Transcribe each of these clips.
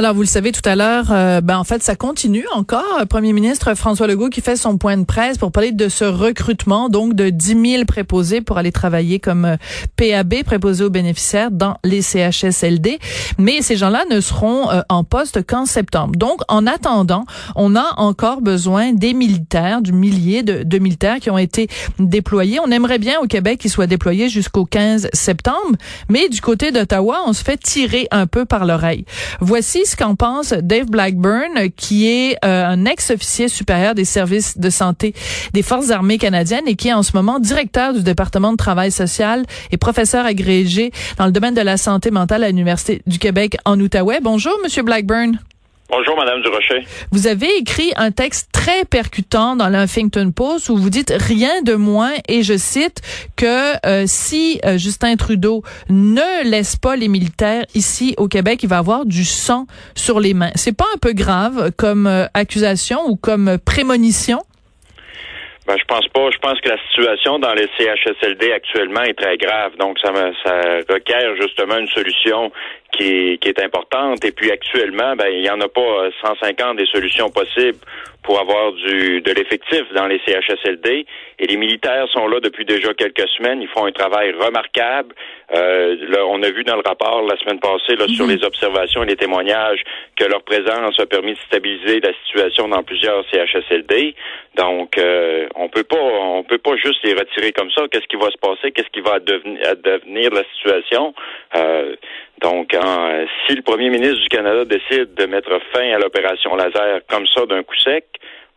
Alors, vous le savez tout à l'heure, euh, ben en fait, ça continue encore. Premier ministre François Legault qui fait son point de presse pour parler de ce recrutement, donc de 10 000 préposés pour aller travailler comme euh, PAB, préposés aux bénéficiaires dans les CHSLD. Mais ces gens-là ne seront euh, en poste qu'en septembre. Donc, en attendant, on a encore besoin des militaires, du millier de, militaires qui ont été déployés. On aimerait bien au Québec qu'ils soient déployés jusqu'au 15 septembre, mais du côté d'Ottawa, on se fait tirer un peu par l'oreille. Voici ce qu'en pense Dave Blackburn, qui est euh, un ex-officier supérieur des services de santé des Forces armées canadiennes et qui est en ce moment directeur du département de travail social et professeur agrégé dans le domaine de la santé mentale à l'Université du Québec en Outaouais? Bonjour, Monsieur Blackburn. Bonjour, Madame Durocher. Vous avez écrit un texte très percutant dans l'Huffington Post où vous dites rien de moins, et je cite, que euh, si euh, Justin Trudeau ne laisse pas les militaires ici au Québec, il va avoir du sang sur les mains. C'est pas un peu grave comme euh, accusation ou comme prémonition? Ben, je pense pas. Je pense que la situation dans les CHSLD actuellement est très grave. Donc, ça, ça requiert justement une solution qui est, importante. Et puis actuellement, ben, il n'y en a pas 150 des solutions possibles pour avoir du de l'effectif dans les CHSLD. Et les militaires sont là depuis déjà quelques semaines. Ils font un travail remarquable. Euh, là, on a vu dans le rapport la semaine passée là, sur mhm. les observations et les témoignages que leur présence a permis de stabiliser la situation dans plusieurs CHSLD. Donc, euh, on peut pas, on peut pas juste les retirer comme ça. Qu'est-ce qui va se passer? Qu'est-ce qui va devenir, devenir la situation? Euh, donc, euh, si le premier ministre du Canada décide de mettre fin à l'opération laser comme ça d'un coup sec,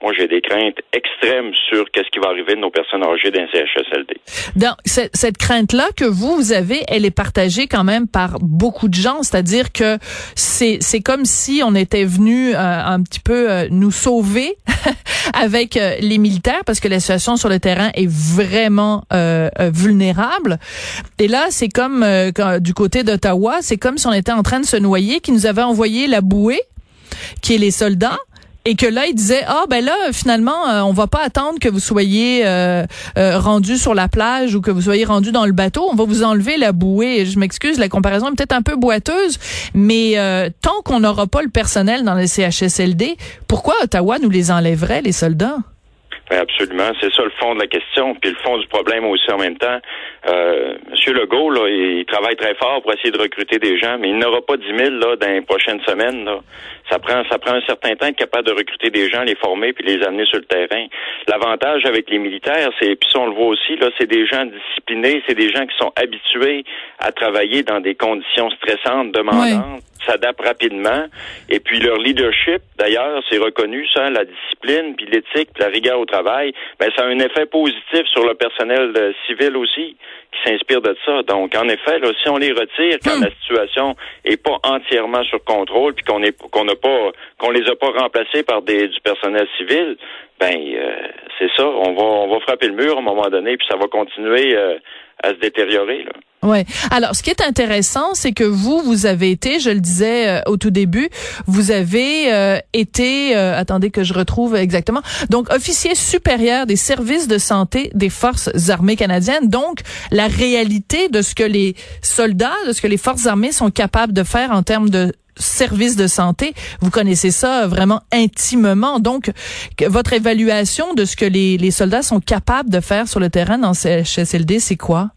moi, j'ai des craintes extrêmes sur qu'est-ce qui va arriver de nos personnes âgées d'un CHSLD. Donc, cette, crainte-là que vous, vous avez, elle est partagée quand même par beaucoup de gens. C'est-à-dire que c'est, c'est comme si on était venu euh, un petit peu euh, nous sauver avec euh, les militaires parce que la situation sur le terrain est vraiment vulnérable. Et là, c'est comme du côté d'Ottawa, c'est comme si on était en train de se noyer, qui nous avait envoyé la bouée, qui est les soldats et que là il disait ah ben là finalement euh, on va pas attendre que vous soyez euh, euh, rendu sur la plage ou que vous soyez rendu dans le bateau, on va vous enlever la bouée. Je m'excuse, la comparaison est peut-être un peu boiteuse, mais euh, tant qu'on n'aura pas le personnel dans les CHSLD, pourquoi Ottawa nous les enlèverait les soldats? Ben absolument, c'est ça le fond de la question, puis le fond du problème aussi en même temps. Euh, Monsieur Legault, là, il travaille très fort pour essayer de recruter des gens, mais il n'aura pas 10 000 là, dans les prochaines semaines. Là. Ça prend, ça prend un certain temps d'être capable de recruter des gens, les former puis les amener sur le terrain. L'avantage avec les militaires, c'est, puis ça on le voit aussi, là, c'est des gens disciplinés, c'est des gens qui sont habitués à travailler dans des conditions stressantes, demandantes s'adaptent rapidement. Et puis leur leadership, d'ailleurs, c'est reconnu, ça, la discipline, puis l'éthique, puis la rigueur au travail, ben, ça a un effet positif sur le personnel euh, civil aussi, qui s'inspire de ça. Donc, en effet, là, si on les retire quand hmm. la situation est pas entièrement sur contrôle, puis qu'on est qu'on n'a pas qu'on les a pas remplacés par des du personnel civil, ben euh, c'est ça, on va on va frapper le mur à un moment donné, puis ça va continuer euh, à se détériorer. Là. Ouais. Alors, ce qui est intéressant, c'est que vous, vous avez été, je le disais euh, au tout début, vous avez euh, été, euh, attendez que je retrouve exactement, donc officier supérieur des services de santé des forces armées canadiennes. Donc, la réalité de ce que les soldats, de ce que les forces armées sont capables de faire en termes de services de santé, vous connaissez ça vraiment intimement. Donc, votre évaluation de ce que les, les soldats sont capables de faire sur le terrain dans CHSLD, c'est quoi?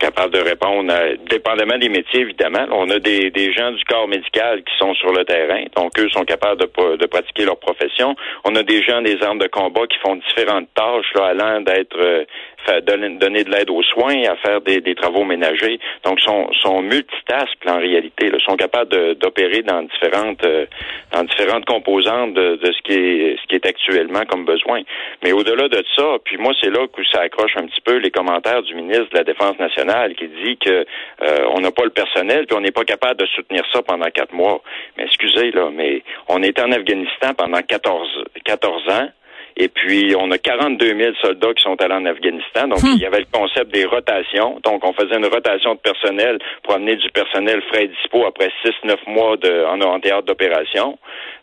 Capable de répondre, dépendamment des métiers, évidemment. On a des, des gens du corps médical qui sont sur le terrain, donc eux sont capables de, de pratiquer leur profession. On a des gens des armes de combat qui font différentes tâches, là, allant d'être euh, donner, de l'aide aux soins, à faire des, des travaux ménagers. Donc, sont, sont multitask en réalité. Ils sont capables d'opérer dans différentes euh, dans différentes composantes de, de, ce qui est ce qui est actuellement comme besoin. Mais au-delà de ça, puis moi, c'est là que ça accroche un petit peu les commentaires du ministre de la Défense nationale qui dit que euh, on n'a pas le personnel, puis on n'est pas capable de soutenir ça pendant quatre mois. Mais excusez, là, mais on est en Afghanistan pendant 14, 14 ans Et puis, on a 42 000 soldats qui sont allés en Afghanistan. Donc, Hmm. il y avait le concept des rotations. Donc, on faisait une rotation de personnel pour amener du personnel frais et dispo après 6-9 mois de, en, en théâtre d'opération.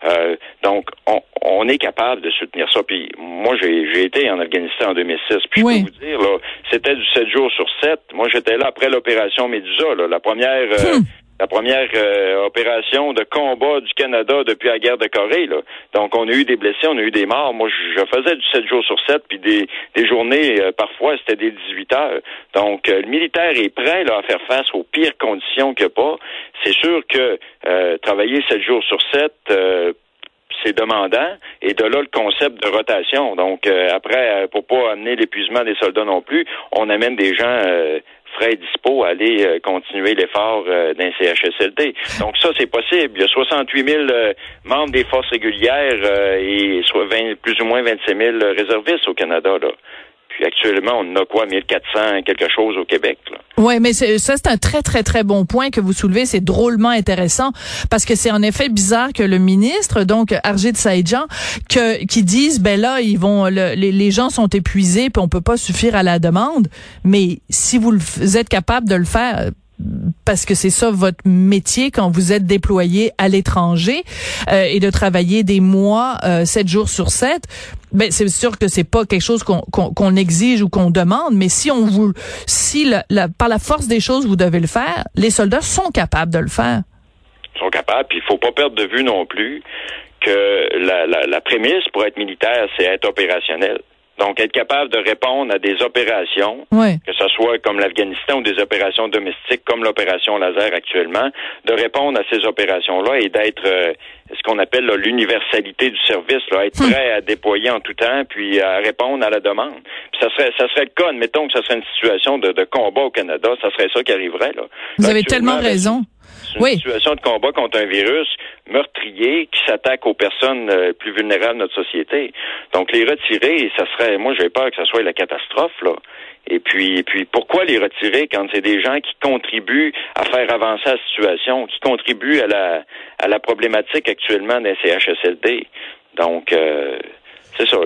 Euh, donc, on, on est capable de soutenir ça. Puis, moi, j'ai été en Afghanistan en 2006. Puis, Oui. je peux vous dire, là, c'était du 7 jours sur 7. Moi, j'étais là après l'opération Médusa, là, la première... euh, Hmm. La première euh, opération de combat du Canada depuis la guerre de Corée. Là. Donc, on a eu des blessés, on a eu des morts. Moi, je, faisais du 7 jours sur 7, puis des, des journées, euh, parfois, c'était des 18 heures. Donc, euh, le militaire est prêt là, à faire face aux pires conditions a pas. C'est sûr que euh, travailler 7 jours sur 7... c'est demandant et de là le concept de rotation. Donc euh, après, euh, pour pas amener l'épuisement des soldats non plus, on amène des gens euh, frais et dispo à aller euh, continuer l'effort euh, d'un CHSLD. Donc ça, c'est possible. Il y a 68 000 euh, membres des forces régulières et soit 20, plus ou moins 25 000 réservistes au Canada. Là. Actuellement, on a quoi, 1400 quelque chose au Québec. Oui, mais ça, c'est un très, très, très bon point que vous soulevez. C'est drôlement intéressant parce que c'est en effet bizarre que le ministre, donc Arjit Saïdjan, que, qui disent, ben là, ils vont, le- les, gens sont épuisés puis on peut pas suffire à la demande. Mais si vous êtes capable de le faire, parce que c'est ça votre métier quand vous êtes déployé à l'étranger euh, et de travailler des mois euh, sept jours sur sept, ben c'est sûr que c'est pas quelque chose qu'on qu'on exige ou qu'on demande, mais si on vous si la, la- par la force des choses vous devez le faire, les soldats sont capables de le faire. Ils sont capables. Puis il faut pas perdre de vue non plus que la, la, la prémisse pour être militaire, c'est être opérationnel. Donc, être capable de répondre à des opérations, que ce soit comme l'Afghanistan ou des opérations domestiques comme l'opération laser actuellement, de répondre à ces opérations-là et d'être euh, ce qu'on appelle l'universalité du service, là, être prêt à déployer en tout temps, puis à répondre à la demande. Puis ça serait, ça serait le cas, admettons que ça serait une situation de, de combat au Canada, ça serait ça qui arriverait. Là. Vous Là, avez tellement raison. C'est une Oui. situation de combat contre un virus meurtrier qui s'attaque aux personnes euh, plus vulnérables de notre société. Donc les retirer, ça serait, moi j'ai peur que ça soit la catastrophe là. Et puis, et puis pourquoi les retirer quand c'est des gens qui contribuent à faire avancer la situation, qui contribuent à la à la problématique actuellement des CHSLD. Donc euh, c'est ça.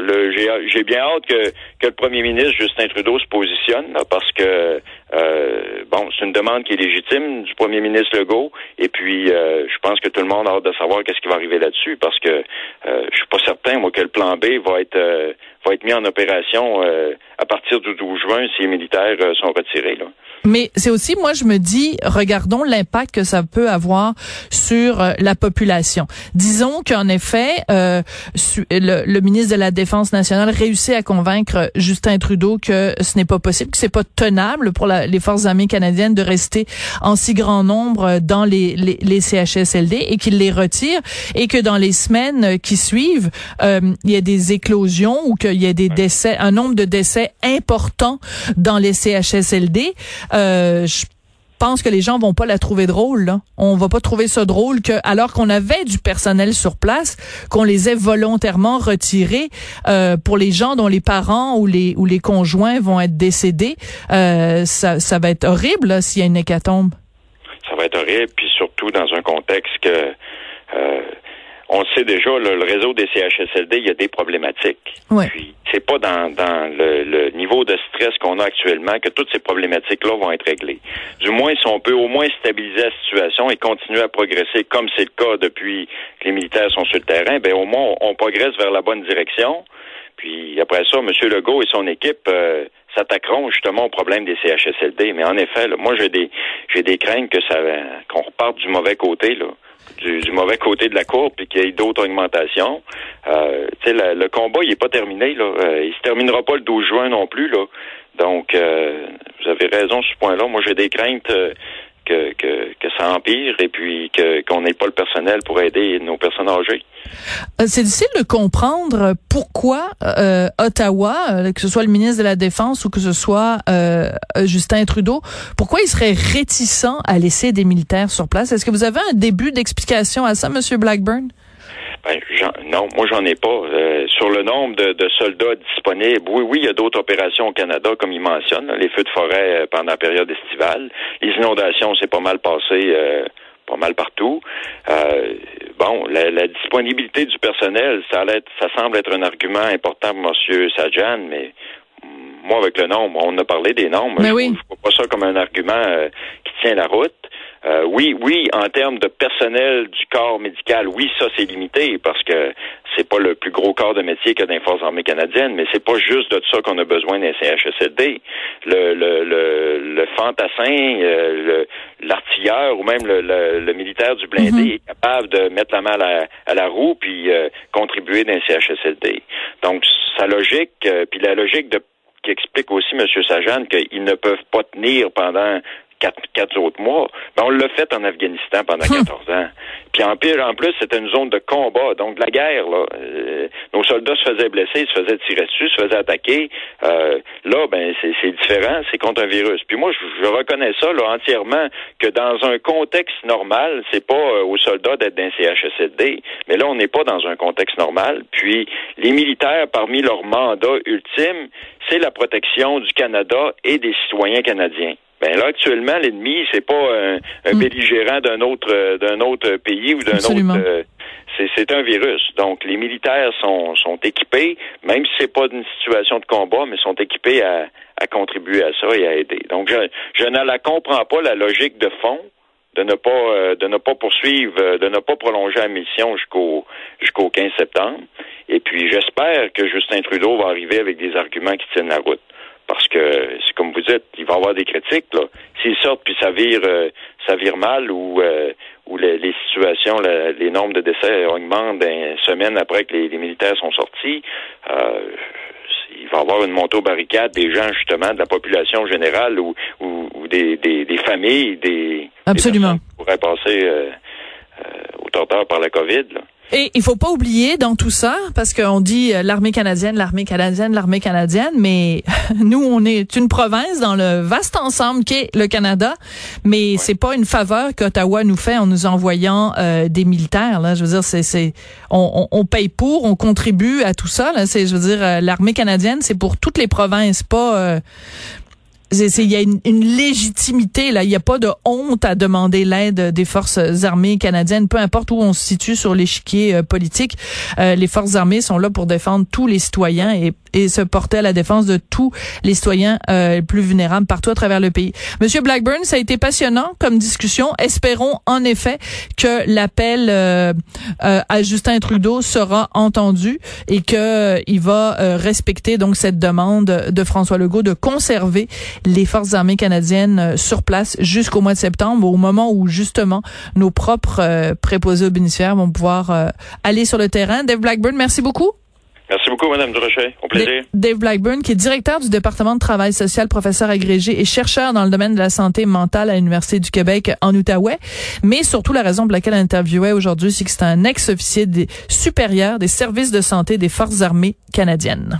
j'ai bien hâte que, que le premier ministre Justin Trudeau se positionne là, parce que euh, bon, c'est une demande qui est légitime du premier ministre Legault. Et puis euh, je pense que tout le monde a hâte de savoir qu'est-ce qui va arriver là-dessus parce que euh, je suis pas certain moi que le plan B va être euh, va être mis en opération euh, à partir du 12 juin si les militaires euh, sont retirés. Mais c'est aussi, moi, je me dis, regardons l'impact que ça peut avoir sur euh, la population. Disons qu'en effet, le, ministre de la Défense nationale réussit à convaincre Justin Trudeau que ce n'est pas possible, que c'est pas tenable pour les forces armées canadiennes de rester en si grand nombre dans les, les, CHSLD et qu'il les retire et que dans les semaines qui suivent, il y a des éclosions ou qu'il y a des décès, un nombre de décès important dans les CHSLD. Euh, je pense que les gens vont pas la trouver drôle. Là. On va pas trouver ça drôle que, alors qu'on avait du personnel sur place, qu'on les ait volontairement retirés euh, pour les gens dont les parents ou les ou les conjoints vont être décédés. Euh, ça, ça va être horrible s'il y a une hécatombe. ça va être horrible, puis surtout dans un contexte que euh, on le sait déjà, là, le réseau des CHSLD, il y a des problématiques. Ouais. Puis c'est pas dans, dans le, le niveau de stress qu'on a actuellement que toutes ces problématiques-là vont être réglées. Du moins, si on peut au moins stabiliser la situation et continuer à progresser comme c'est le cas depuis que les militaires sont sur le terrain, ben au moins on, on progresse vers la bonne direction. Puis après ça, M. Legault et son équipe euh, s'attaqueront justement au problème des CHSLD. Mais en effet, là, moi j'ai des j'ai des craintes que ça qu'on reparte du mauvais côté, là. Du, du mauvais côté de la courbe puis qu'il y ait d'autres augmentations. Euh, sais, le, combat, il est pas terminé, là. Euh, il se terminera pas le 12 juin non plus, là. Donc, euh, vous avez raison sur ce point-là. Moi, j'ai des craintes euh, que, ça empire et puis qu'on n'ait pas le personnel pour aider nos personnes âgées. Euh, C'est difficile de comprendre pourquoi euh, Ottawa, euh, que ce soit le ministre de la Défense ou que ce soit Justin Trudeau, pourquoi il serait réticent à laisser des militaires sur place? Est-ce que vous avez un début d'explication à ça, Monsieur Blackburn? Ben, j'en- non, moi j'en ai pas. Euh, sur le nombre de, de soldats disponibles, oui, oui, il y a d'autres opérations au Canada, comme il mentionne, là, les feux de forêt euh, pendant la période estivale. Les inondations, c'est pas mal passé euh, pas mal partout. Euh, bon, la, disponibilité du personnel, ça, ça semble être un argument important pour M. Sajan, mais moi, avec le nombre, on a parlé des nombres. Mais je, oui. ne vois pas ça comme un argument euh, qui tient la route. Euh, oui, oui, en termes de personnel du corps médical, oui, ça c'est limité parce que c'est pas le plus gros corps de métier qu'il y a dans les forces armées canadiennes, mais c'est pas juste de ça qu'on a besoin d'un CHSLD. Le, le, le, le fantassin, euh, l'artilleur ou même le, le, militaire du blindé mhm. est capable de mettre la main à la, roue puis euh, contribuer d'un CHSLD. Donc sa logique, puis la logique de qui explique aussi, M. Sajan, qu'ils ne peuvent pas tenir pendant quatre, autres mois. Ben, on l'a fait en Afghanistan pendant 14 hum. ans. Puis en pire, en plus, c'était une zone de combat, donc de la guerre. Là. Euh, nos soldats se faisaient blesser, se faisaient tirer dessus, se faisaient attaquer. Euh, là, ben c'est différent, c'est contre un virus. Puis moi, je, reconnais ça là, entièrement que dans un contexte normal, c'est pas euh, aux soldats d'être d'un CHSLD, mais là, on n'est pas dans un contexte normal. Puis les militaires, parmi leur mandat ultime, c'est la protection du Canada et des citoyens canadiens. Ben là, actuellement, l'ennemi, c'est pas un, un mm. belligérant d'un autre euh, d'un autre pays ou d'un autre. Euh, c'est un virus. Donc, les militaires sont, sont équipés, même si c'est pas une situation de combat, mais sont équipés à, à contribuer à ça et à aider. Donc, je, je ne la comprends pas la logique de fond de ne pas euh, de ne pas poursuivre, de ne pas prolonger la mission jusqu'au jusqu'au 15 septembre. Et puis j'espère que Justin Trudeau va arriver avec des arguments qui tiennent la route parce que c'est comme vous dites, il va y avoir des critiques. Là. S'ils sortent puis ça vire, euh, ça vire mal ou euh, ou les, situations, les nombres de décès augmentent une semaine après que les, militaires sont sortis, euh, il va y avoir une montée aux barricades des gens justement de la population générale ou, ou, des, des, familles, des, Absolument. qui pourraient passer au torteur par la COVID. Là. Et il faut pas oublier dans tout ça, parce qu'on dit euh, l'armée canadienne, l'armée canadienne, l'armée canadienne, mais nous, on est une province dans le vaste ensemble qu'est le Canada, mais c'est pas une faveur qu'Ottawa nous fait en nous envoyant euh, des militaires. Là, je veux dire, c'est, c'est, on, on, paye pour, on contribue à tout ça. Là, c'est, je veux dire, euh, l'armée canadienne, c'est pour toutes les provinces, pas il y a une, légitimité là. Il n'y a pas de honte à demander l'aide des forces armées canadiennes, peu importe où on se situe sur l'échiquier euh, politique. Euh, les forces armées sont là pour défendre tous les citoyens et et se porter à la défense de tous les citoyens euh, plus vulnérables partout à travers le pays. Monsieur Blackburn, ça a été passionnant comme discussion. Espérons en effet que l'appel euh, euh, à Justin Trudeau sera entendu et que euh, il va respecter donc cette demande de François Legault de conserver les forces armées canadiennes sur place jusqu'au mois de septembre, au moment où justement nos propres préposés aux bénéficiaires vont pouvoir aller sur le terrain. Dave Blackburn, merci beaucoup. Merci beaucoup, Mme Durocher. Au plaisir. Dave Blackburn, qui est directeur du département de travail social, professeur agrégé et chercheur dans le domaine de la santé mentale à l'Université du Québec en Outaouais. Mais surtout, la raison pour laquelle elle interviewait aujourd'hui, c'est que c'est un ex-officier supérieur des services de santé des Forces armées canadiennes.